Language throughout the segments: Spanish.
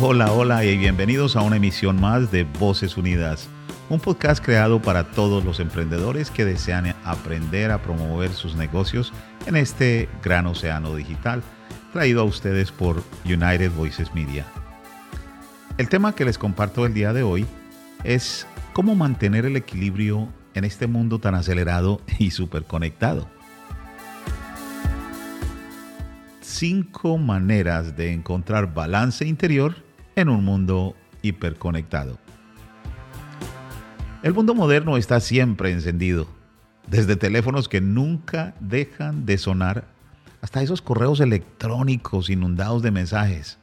Hola, hola y bienvenidos a una emisión más de Voces Unidas, un podcast creado para todos los emprendedores que desean aprender a promover sus negocios en este gran océano digital, traído a ustedes por United Voices Media. El tema que les comparto el día de hoy es cómo mantener el equilibrio en este mundo tan acelerado y conectado. Cinco maneras de encontrar balance interior en un mundo hiperconectado. El mundo moderno está siempre encendido, desde teléfonos que nunca dejan de sonar hasta esos correos electrónicos inundados de mensajes.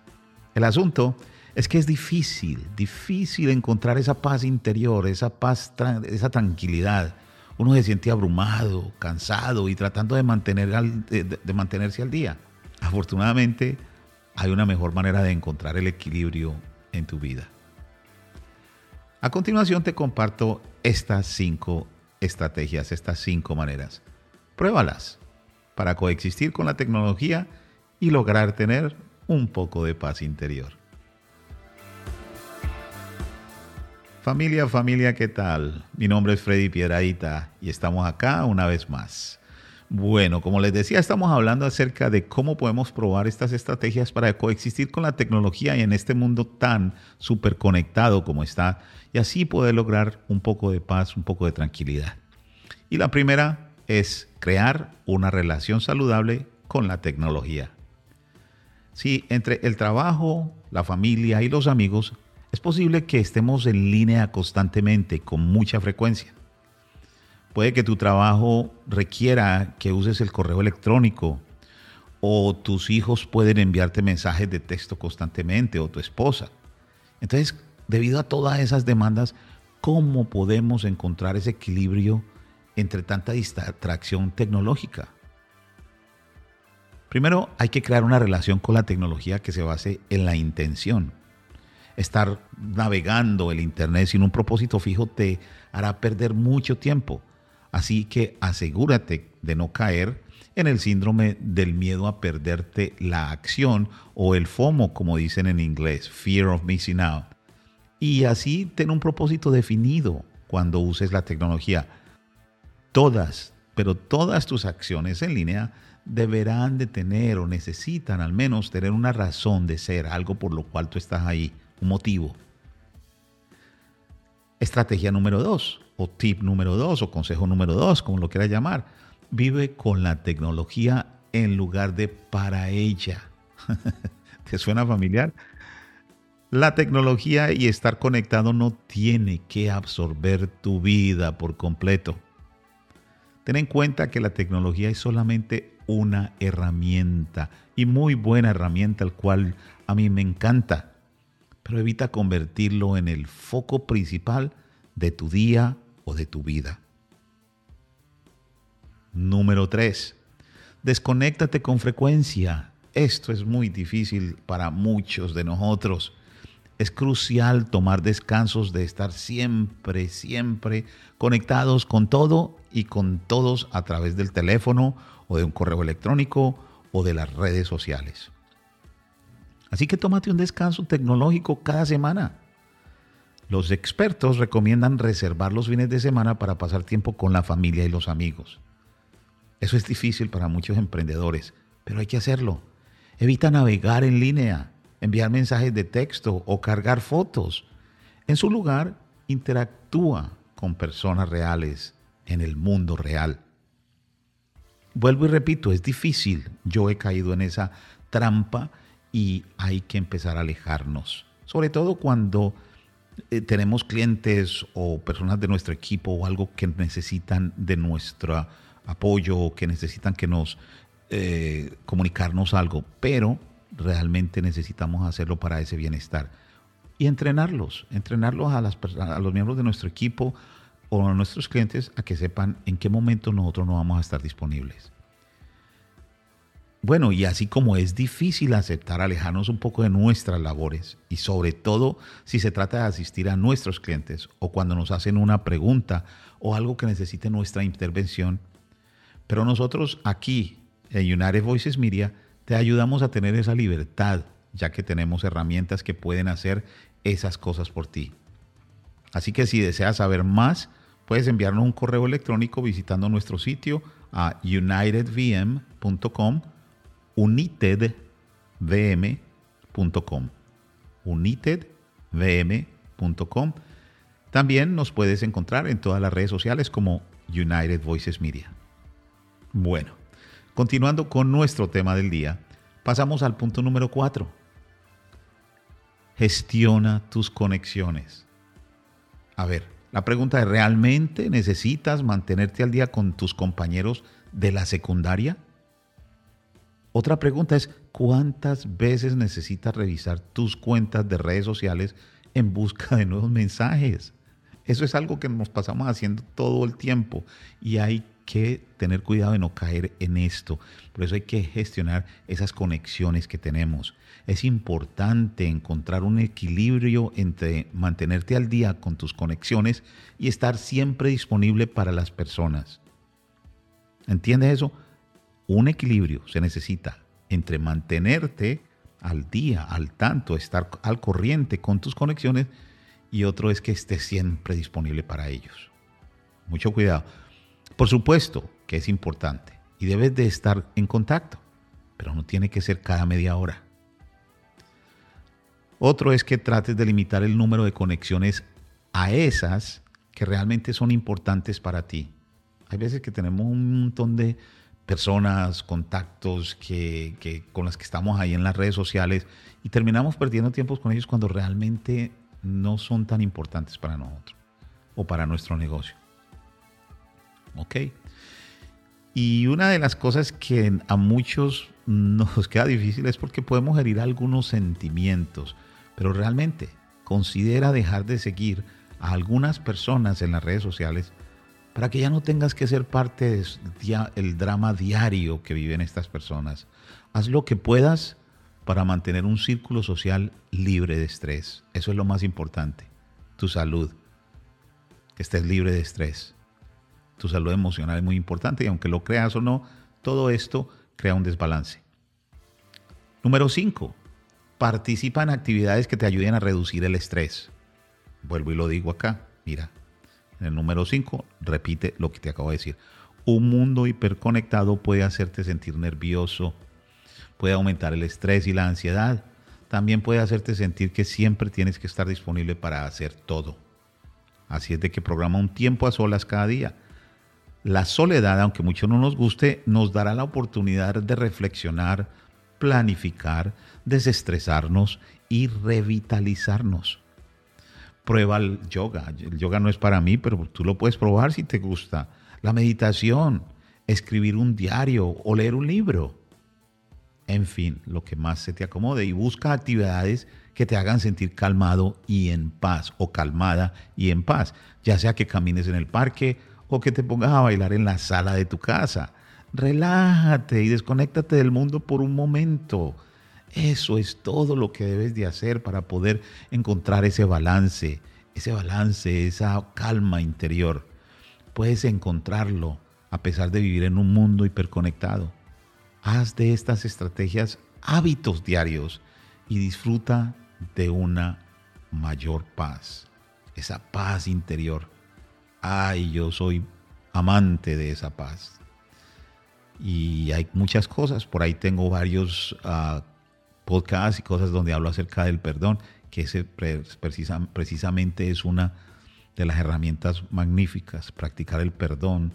El asunto es que es difícil, difícil encontrar esa paz interior, esa paz, esa tranquilidad. Uno se siente abrumado, cansado y tratando de, mantener de mantenerse al día. Afortunadamente, hay una mejor manera de encontrar el equilibrio en tu vida. A continuación te comparto estas cinco estrategias, estas cinco maneras. Pruébalas para coexistir con la tecnología y lograr tener un poco de paz interior. Familia, familia, ¿qué tal? Mi nombre es Freddy Piedraíta y estamos acá una vez más. Bueno, como les decía, estamos hablando acerca de cómo podemos probar estas estrategias para coexistir con la tecnología y en este mundo tan súper conectado como está, y así poder lograr un poco de paz, un poco de tranquilidad. Y la primera es crear una relación saludable con la tecnología. Si entre el trabajo, la familia y los amigos es posible que estemos en línea constantemente, con mucha frecuencia. Puede que tu trabajo requiera que uses el correo electrónico o tus hijos pueden enviarte mensajes de texto constantemente o tu esposa. Entonces, debido a todas esas demandas, ¿cómo podemos encontrar ese equilibrio entre tanta distracción tecnológica? Primero, hay que crear una relación con la tecnología que se base en la intención. Estar navegando el Internet sin un propósito fijo te hará perder mucho tiempo Así que asegúrate de no caer en el síndrome del miedo a perderte la acción o el FOMO, como dicen en inglés, Fear of Missing Out. Y así ten un propósito definido cuando uses la tecnología. Todas, pero todas tus acciones en línea deberán de tener o necesitan al menos tener una razón de ser, algo por lo cual tú estás ahí, un motivo. Estrategia número dos, o tip número dos, o consejo número dos, como lo quieras llamar. Vive con la tecnología en lugar de para ella. ¿Te suena familiar? La tecnología y estar conectado no tiene que absorber tu vida por completo. Ten en cuenta que la tecnología es solamente una herramienta y muy buena herramienta, al cual a mí me encanta, pero evita convertirlo en el foco principal de tu día o de tu vida. Número 3. Desconéctate con frecuencia. Esto es muy difícil para muchos de nosotros. Es crucial tomar descansos de estar siempre, siempre conectados con todo y con todos a través del teléfono o de un correo electrónico o de las redes sociales. Así que tómate un descanso tecnológico cada semana. Los expertos recomiendan reservar los fines de semana para pasar tiempo con la familia y los amigos. Eso es difícil para muchos emprendedores, pero hay que hacerlo. Evita navegar en línea, enviar mensajes de texto o cargar fotos. En su lugar, interactúa con personas reales en el mundo real. Vuelvo y repito, es difícil. Yo he caído en esa trampa y hay que empezar a alejarnos. Sobre todo cuando eh, tenemos clientes o personas de nuestro equipo o algo que necesitan de nuestro apoyo o que necesitan que nos eh, comunicarnos algo, pero realmente necesitamos hacerlo para ese bienestar. Y entrenarlos, entrenarlos a, las, a los miembros de nuestro equipo o a nuestros clientes a que sepan en qué momento nosotros no vamos a estar disponibles. Bueno, y así como es difícil aceptar alejarnos un poco de nuestras labores, y sobre todo si se trata de asistir a nuestros clientes o cuando nos hacen una pregunta o algo que necesite nuestra intervención, pero nosotros aquí en United Voices Media te ayudamos a tener esa libertad ya que tenemos herramientas que pueden hacer esas cosas por ti. Así que si deseas saber más, puedes enviarnos un correo electrónico visitando nuestro sitio a unitedvm.com, unitedvm.com, unitedvm.com. También nos puedes encontrar en todas las redes sociales como United Voices Media. Bueno, continuando con nuestro tema del día, pasamos al punto número 4. Gestiona tus conexiones. A ver, la pregunta es, ¿realmente necesitas mantenerte al día con tus compañeros de la secundaria? Otra pregunta es, ¿cuántas veces necesitas revisar tus cuentas de redes sociales en busca de nuevos mensajes? Eso es algo que nos pasamos haciendo todo el tiempo y hay que tener cuidado de no caer en esto. Por eso hay que gestionar esas conexiones que tenemos. Es importante encontrar un equilibrio entre mantenerte al día con tus conexiones y estar siempre disponible para las personas. ¿Entiendes eso? Un equilibrio se necesita entre mantenerte al día, al tanto, estar al corriente con tus conexiones y otro es que estés siempre disponible para ellos. Mucho cuidado. Por supuesto que es importante y debes de estar en contacto, pero no tiene que ser cada media hora. Otro es que trates de limitar el número de conexiones a esas que realmente son importantes para ti. Hay veces que tenemos un montón de personas, contactos que, con las que estamos ahí en las redes sociales y terminamos perdiendo tiempos con ellos cuando realmente no son tan importantes para nosotros o para nuestro negocio. ¿Ok? Y una de las cosas que a muchos nos queda difícil es porque podemos herir algunos sentimientos, pero realmente considera dejar de seguir a algunas personas en las redes sociales para que ya no tengas que ser parte del drama diario que viven estas personas. Haz lo que puedas para mantener un círculo social libre de estrés. Eso es lo más importante. Tu salud. Que estés libre de estrés. Tu salud emocional es muy importante y aunque lo creas o no, todo esto crea un desbalance. Número 5. Participa en actividades que te ayuden a reducir el estrés. Vuelvo y lo digo acá. Mira, en el número 5, repite lo que te acabo de decir. Un mundo hiperconectado puede hacerte sentir nervioso, puede aumentar el estrés y la ansiedad. También puede hacerte sentir que siempre tienes que estar disponible para hacer todo. Así es de que programa un tiempo a solas cada día. La soledad, aunque mucho no nos guste, nos dará la oportunidad de reflexionar, planificar, desestresarnos y revitalizarnos. Prueba el yoga. El yoga no es para mí, pero tú lo puedes probar si te gusta. La meditación, escribir un diario o leer un libro en fin, lo que más se te acomode y busca actividades que te hagan sentir calmado y en paz o calmada y en paz, ya sea que camines en el parque o que te pongas a bailar en la sala de tu casa. Relájate y desconéctate del mundo por un momento. Eso es todo lo que debes de hacer para poder encontrar ese balance, ese balance, esa calma interior. Puedes encontrarlo a pesar de vivir en un mundo hiperconectado. Haz de estas estrategias hábitos diarios y disfruta de una mayor paz, esa paz interior. Ay, yo soy amante de esa paz. Y hay muchas cosas, por ahí tengo varios uh, podcasts y cosas donde hablo acerca del perdón, que ese precisamente es una de las herramientas magníficas. Practicar el perdón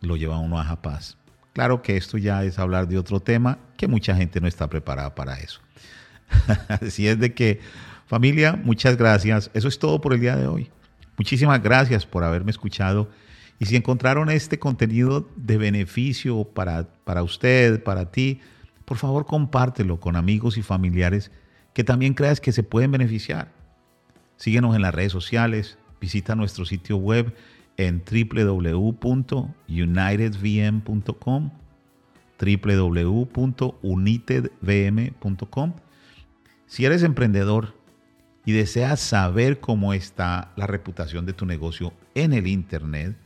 lo lleva a uno a paz. Claro que esto ya es hablar de otro tema que mucha gente no está preparada para eso. Así es de que, familia, muchas gracias. Eso es todo por el día de hoy. Muchísimas gracias por haberme escuchado. Y si encontraron este contenido de beneficio para, para usted, para ti, por favor compártelo con amigos y familiares que también creas que se pueden beneficiar. Síguenos en las redes sociales, visita nuestro sitio web en www.unitedvm.com, www.unitedvm.com. Si eres emprendedor y deseas saber cómo está la reputación de tu negocio en el Internet,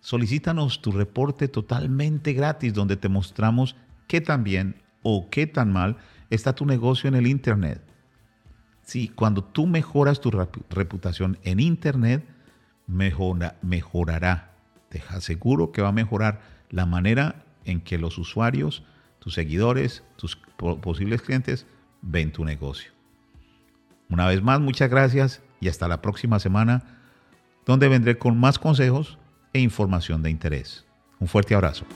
solicítanos tu reporte totalmente gratis donde te mostramos qué tan bien o qué tan mal está tu negocio en el Internet. Sí, cuando tú mejoras tu reputación en Internet, mejora, mejorará. Te aseguro que va a mejorar la manera en que los usuarios, tus seguidores, tus posibles clientes ven tu negocio. Una vez más, muchas gracias y hasta la próxima semana, donde vendré con más consejos e información de interés. Un fuerte abrazo.